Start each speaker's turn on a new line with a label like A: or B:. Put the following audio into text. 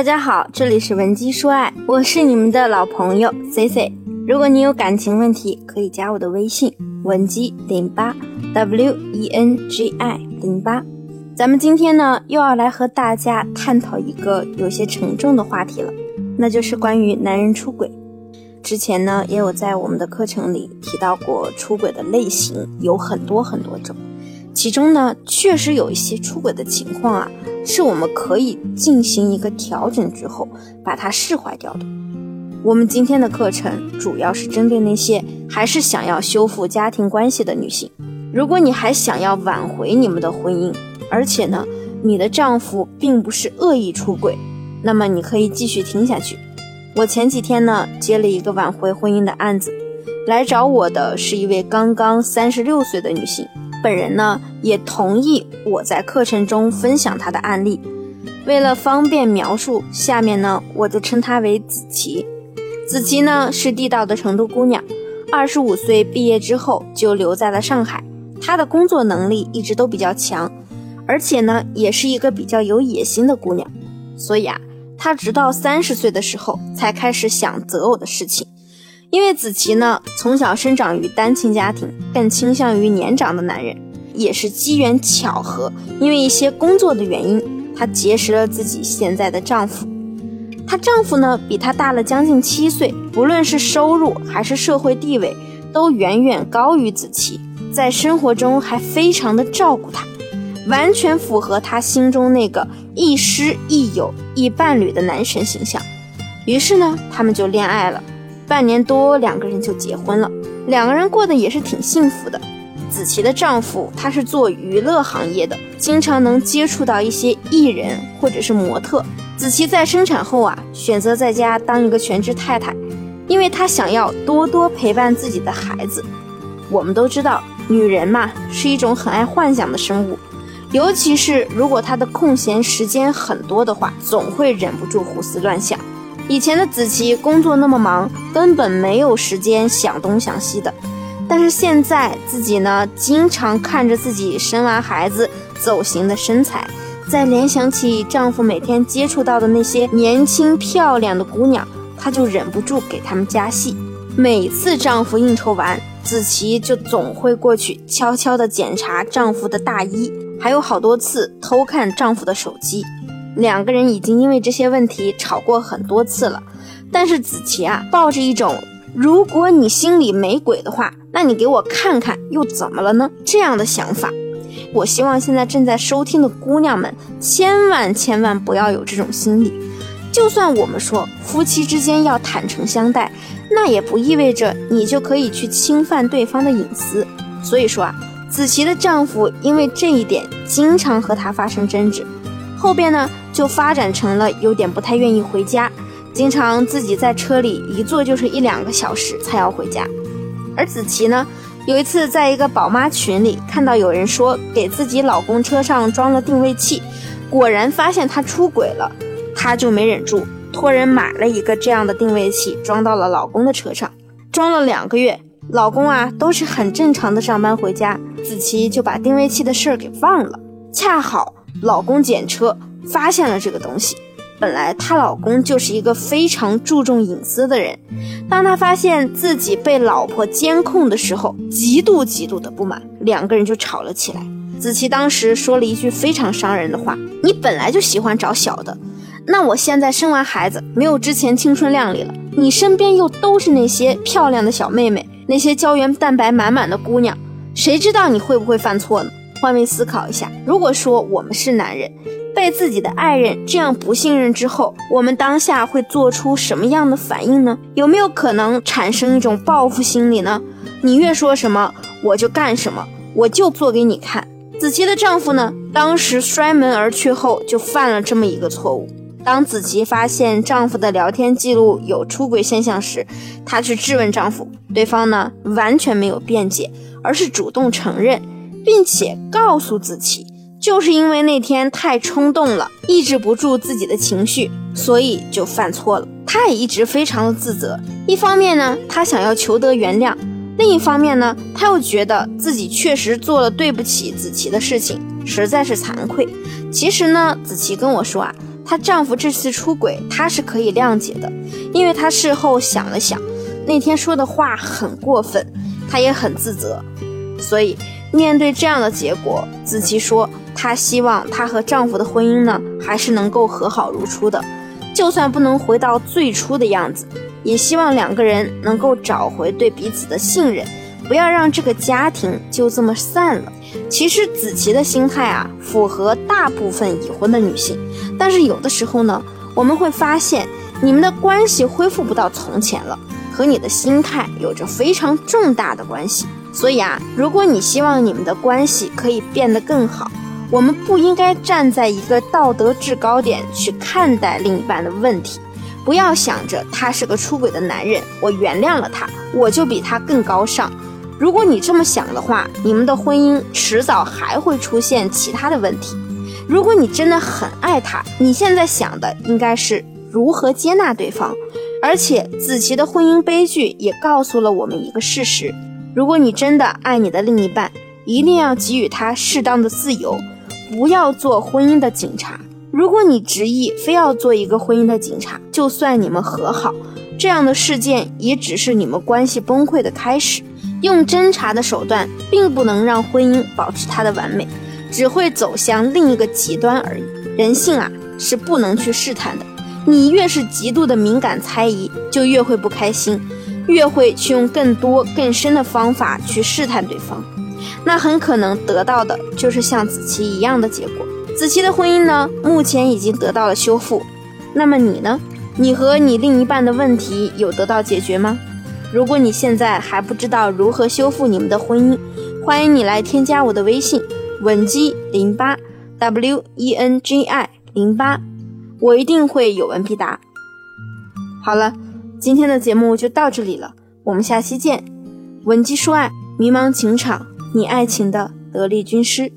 A: 大家好，这里是文姬说爱，我是你们的老朋友 C C。如果你有感情问题，可以加我的微信文姬零八 W E N G I 零八。咱们今天呢，又要来和大家探讨一个有些沉重的话题了，那就是关于男人出轨。之前呢，也有在我们的课程里提到过出轨的类型有很多很多种，其中呢，确实有一些出轨的情况啊，是我们可以进行一个调整之后把它释怀掉的。我们今天的课程主要是针对那些还是想要修复家庭关系的女性。如果你还想要挽回你们的婚姻，而且呢，你的丈夫并不是恶意出轨，那么你可以继续听下去。我前几天呢接了一个挽回婚姻的案子，来找我的是一位刚刚三十六岁的女性，本人呢也同意我在课程中分享她的案例。为了方便描述，下面呢我就称她为子琪。子琪呢是地道的成都姑娘，二十五岁毕业之后就留在了上海。她的工作能力一直都比较强。而且呢，也是一个比较有野心的姑娘，所以啊，她直到三十岁的时候才开始想择偶的事情。因为子琪呢，从小生长于单亲家庭，更倾向于年长的男人，也是机缘巧合，因为一些工作的原因，她结识了自己现在的丈夫。她丈夫呢，比她大了将近七岁，不论是收入还是社会地位，都远远高于子琪，在生活中还非常的照顾她。完全符合她心中那个亦师亦友亦伴侣的男神形象，于是呢，他们就恋爱了，半年多，两个人就结婚了。两个人过得也是挺幸福的。子琪的丈夫他是做娱乐行业的，经常能接触到一些艺人或者是模特。子琪在生产后啊，选择在家当一个全职太太，因为她想要多多陪伴自己的孩子。我们都知道，女人嘛，是一种很爱幻想的生物。尤其是如果她的空闲时间很多的话，总会忍不住胡思乱想。以前的子琪工作那么忙，根本没有时间想东想西的。但是现在自己呢，经常看着自己生完孩子走形的身材，再联想起丈夫每天接触到的那些年轻漂亮的姑娘，她就忍不住给他们加戏。每次丈夫应酬完，子琪就总会过去悄悄地检查丈夫的大衣。还有好多次偷看丈夫的手机，两个人已经因为这些问题吵过很多次了。但是子琪啊，抱着一种如果你心里没鬼的话，那你给我看看又怎么了呢？这样的想法。我希望现在正在收听的姑娘们，千万千万不要有这种心理。就算我们说夫妻之间要坦诚相待，那也不意味着你就可以去侵犯对方的隐私。所以说啊。子琪的丈夫因为这一点经常和她发生争执，后边呢就发展成了有点不太愿意回家，经常自己在车里一坐就是一两个小时才要回家。而子琪呢，有一次在一个宝妈群里看到有人说给自己老公车上装了定位器，果然发现他出轨了，她就没忍住，托人买了一个这样的定位器装到了老公的车上，装了两个月。老公啊，都是很正常的上班回家，子琪就把定位器的事儿给忘了。恰好老公检车发现了这个东西。本来她老公就是一个非常注重隐私的人，当他发现自己被老婆监控的时候，极度极度的不满，两个人就吵了起来。子琪当时说了一句非常伤人的话：“你本来就喜欢找小的，那我现在生完孩子，没有之前青春靓丽了，你身边又都是那些漂亮的小妹妹。”那些胶原蛋白满满的姑娘，谁知道你会不会犯错呢？换位思考一下，如果说我们是男人，被自己的爱人这样不信任之后，我们当下会做出什么样的反应呢？有没有可能产生一种报复心理呢？你越说什么，我就干什么，我就做给你看。子琪的丈夫呢，当时摔门而去后，就犯了这么一个错误。当子琪发现丈夫的聊天记录有出轨现象时，她去质问丈夫，对方呢完全没有辩解，而是主动承认，并且告诉子琪，就是因为那天太冲动了，抑制不住自己的情绪，所以就犯错了。她也一直非常的自责，一方面呢，她想要求得原谅，另一方面呢，她又觉得自己确实做了对不起子琪的事情，实在是惭愧。其实呢，子琪跟我说啊。她丈夫这次出轨，她是可以谅解的，因为她事后想了想，那天说的话很过分，她也很自责。所以面对这样的结果，子琪说她希望她和丈夫的婚姻呢，还是能够和好如初的，就算不能回到最初的样子，也希望两个人能够找回对彼此的信任。不要让这个家庭就这么散了。其实子琪的心态啊，符合大部分已婚的女性。但是有的时候呢，我们会发现你们的关系恢复不到从前了，和你的心态有着非常重大的关系。所以啊，如果你希望你们的关系可以变得更好，我们不应该站在一个道德制高点去看待另一半的问题。不要想着他是个出轨的男人，我原谅了他，我就比他更高尚。如果你这么想的话，你们的婚姻迟早还会出现其他的问题。如果你真的很爱他，你现在想的应该是如何接纳对方。而且子琪的婚姻悲剧也告诉了我们一个事实：如果你真的爱你的另一半，一定要给予他适当的自由，不要做婚姻的警察。如果你执意非要做一个婚姻的警察，就算你们和好，这样的事件也只是你们关系崩溃的开始。用侦查的手段，并不能让婚姻保持它的完美，只会走向另一个极端而已。人性啊，是不能去试探的。你越是极度的敏感猜疑，就越会不开心，越会去用更多更深的方法去试探对方。那很可能得到的就是像子琪一样的结果。子琪的婚姻呢，目前已经得到了修复。那么你呢？你和你另一半的问题有得到解决吗？如果你现在还不知道如何修复你们的婚姻，欢迎你来添加我的微信文姬零八 w e n g i 零八，我一定会有问必答。好了，今天的节目就到这里了，我们下期见。文姬说爱，迷茫情场，你爱情的得力军师。